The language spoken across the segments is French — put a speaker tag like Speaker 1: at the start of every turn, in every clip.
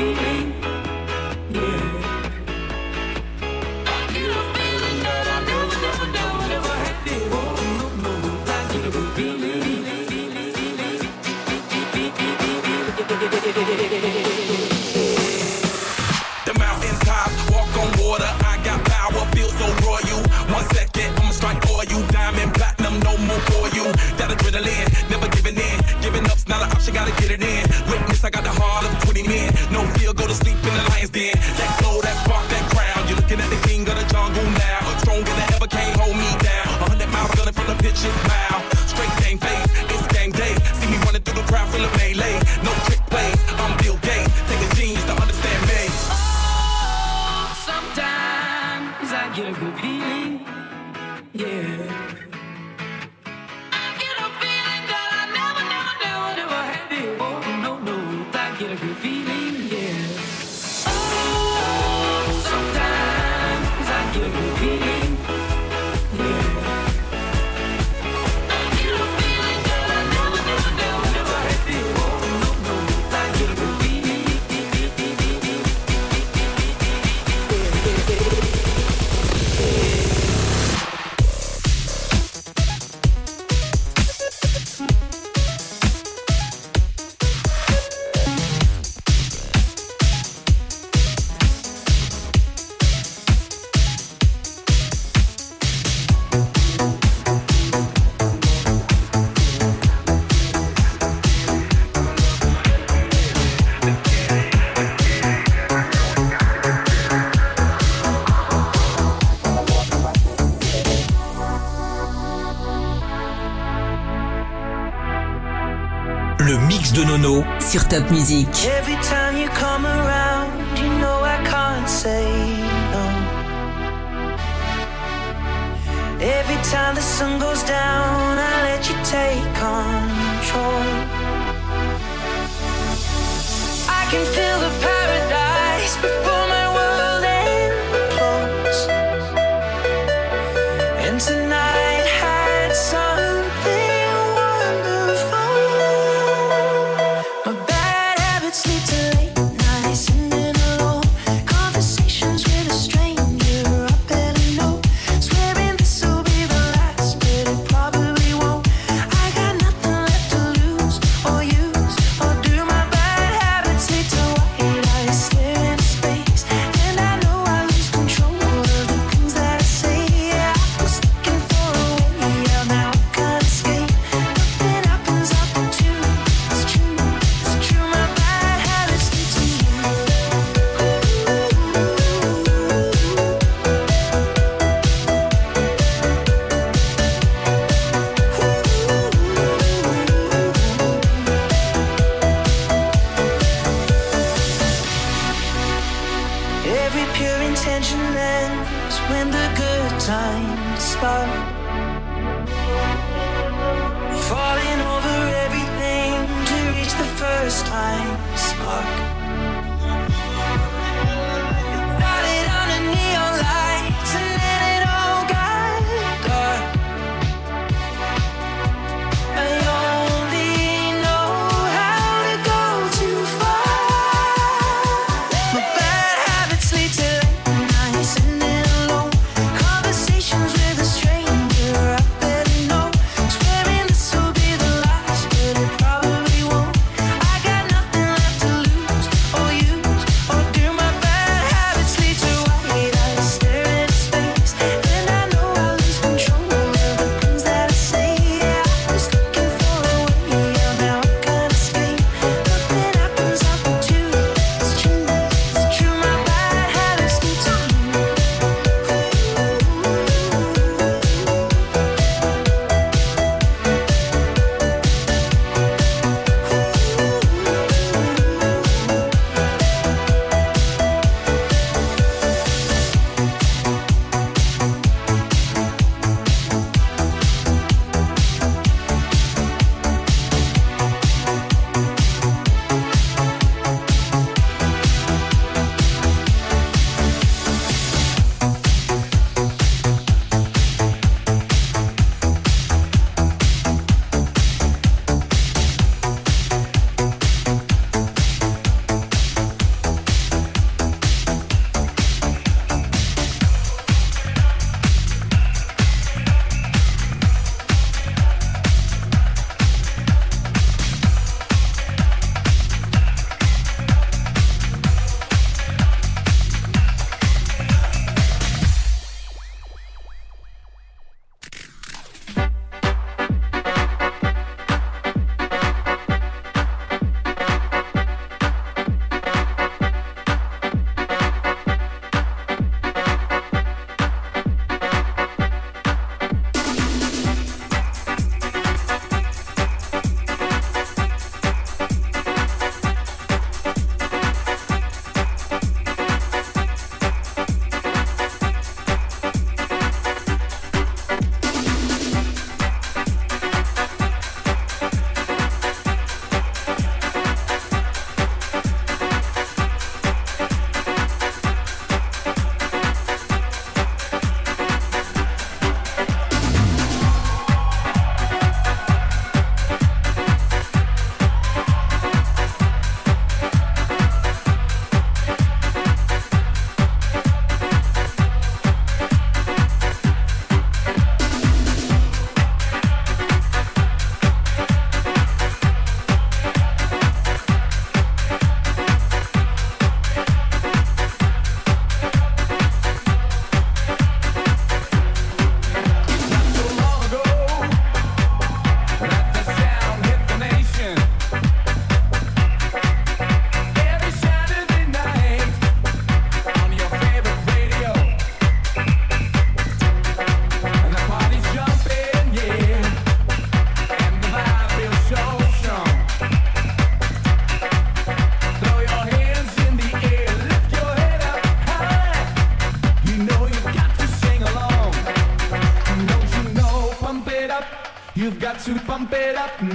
Speaker 1: You.
Speaker 2: le mix de Nono
Speaker 3: sur Top Music.
Speaker 4: Every time you come around, you know I can't say no. Every time the sun goes down, I let you take control. I can feel the
Speaker 2: power.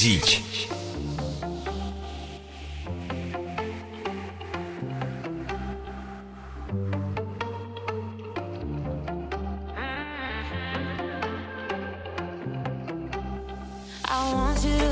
Speaker 3: musique.
Speaker 1: I want you to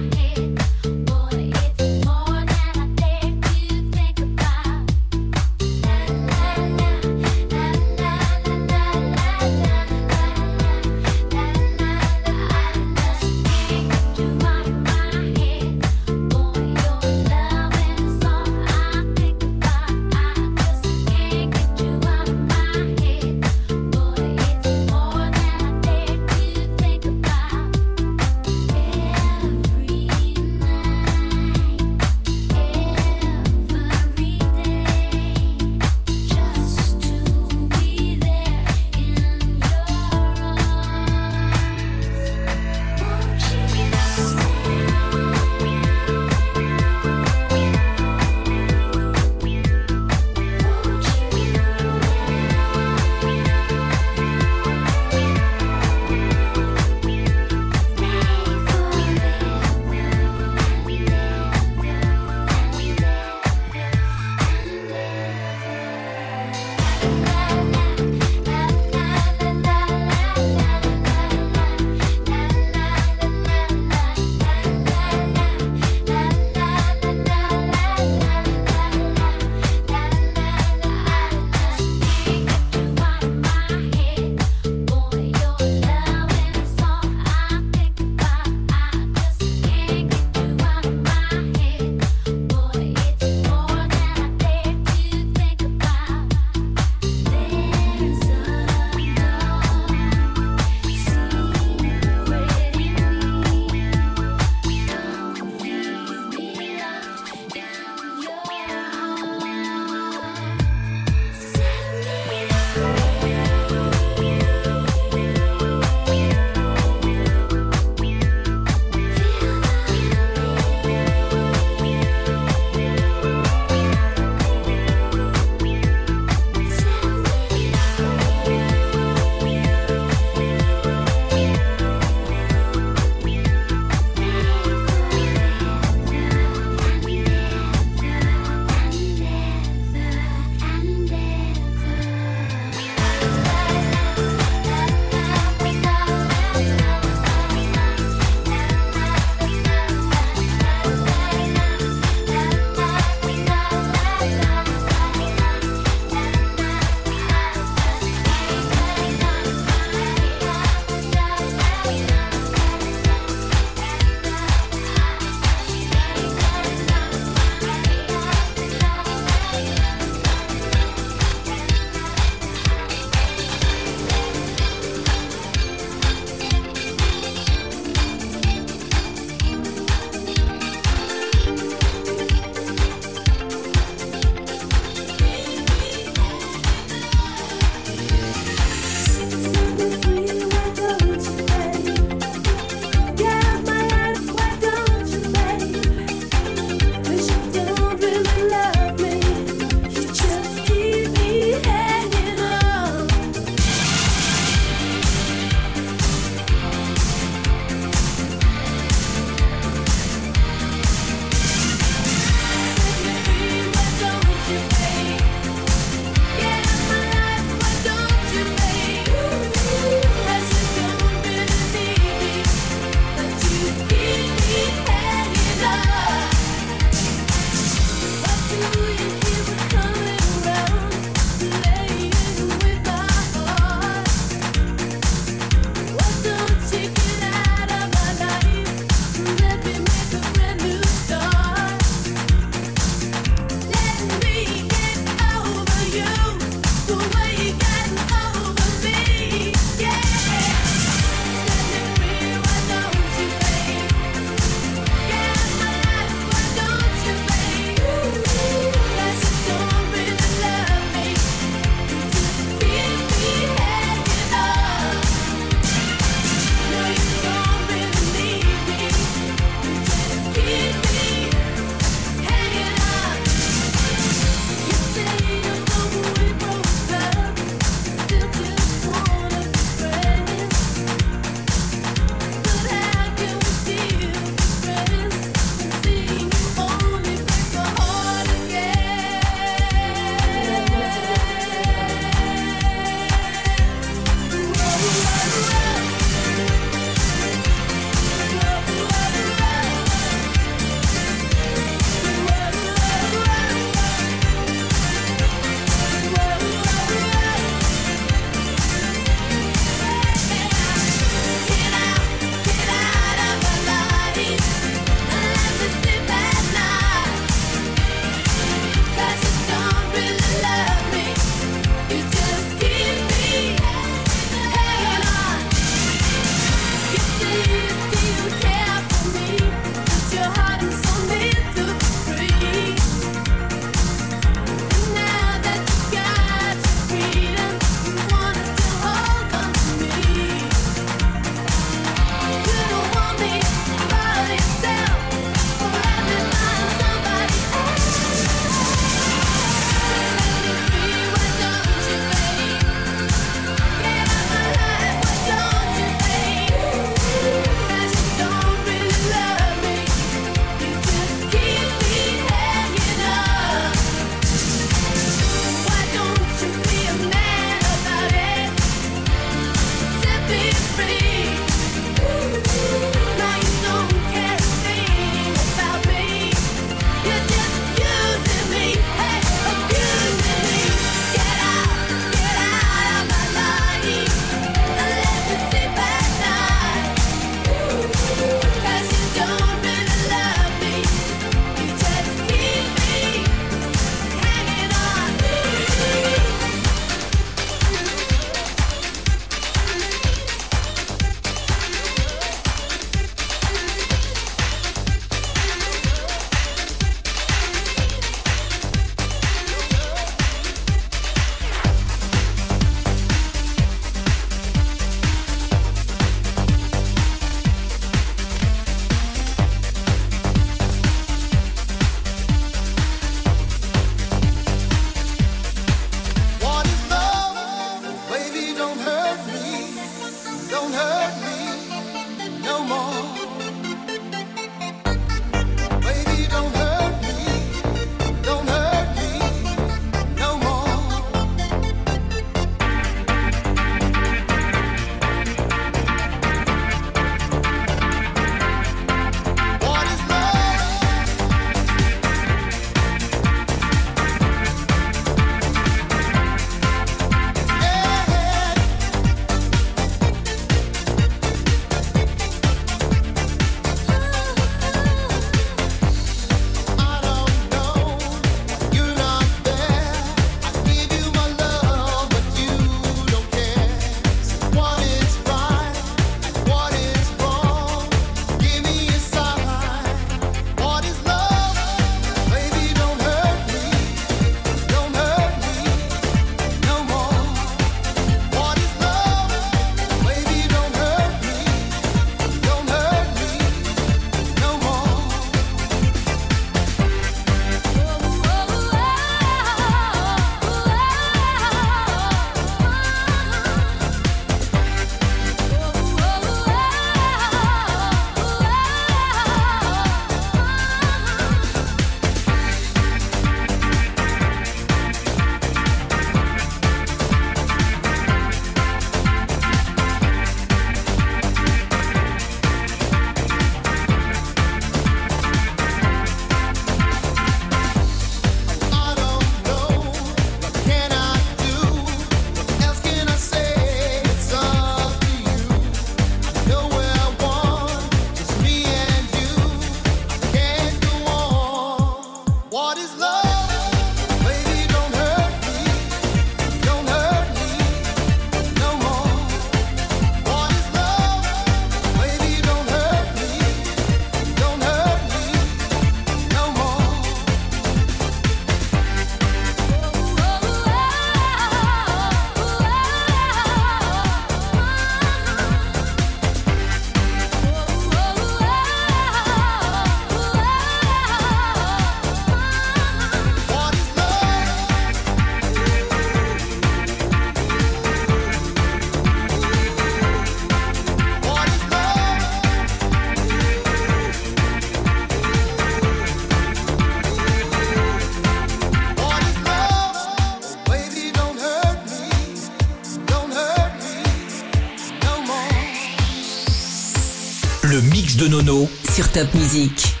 Speaker 3: le mix de Nono
Speaker 5: sur Top Music.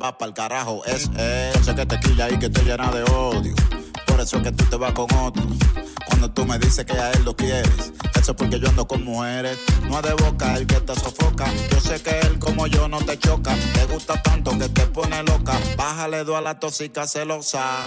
Speaker 6: va para el carajo.
Speaker 7: Es eh, eso que te quilla y que te llena de odio. Por eso es que tú te vas con otro. Cuando tú me dices que a él lo quieres, eso es porque yo ando con mujeres. No es de boca el que te sofoca. Yo sé que él como yo no te choca. Te gusta tanto que te pone loca. Bájale dos a la tóxica celosa.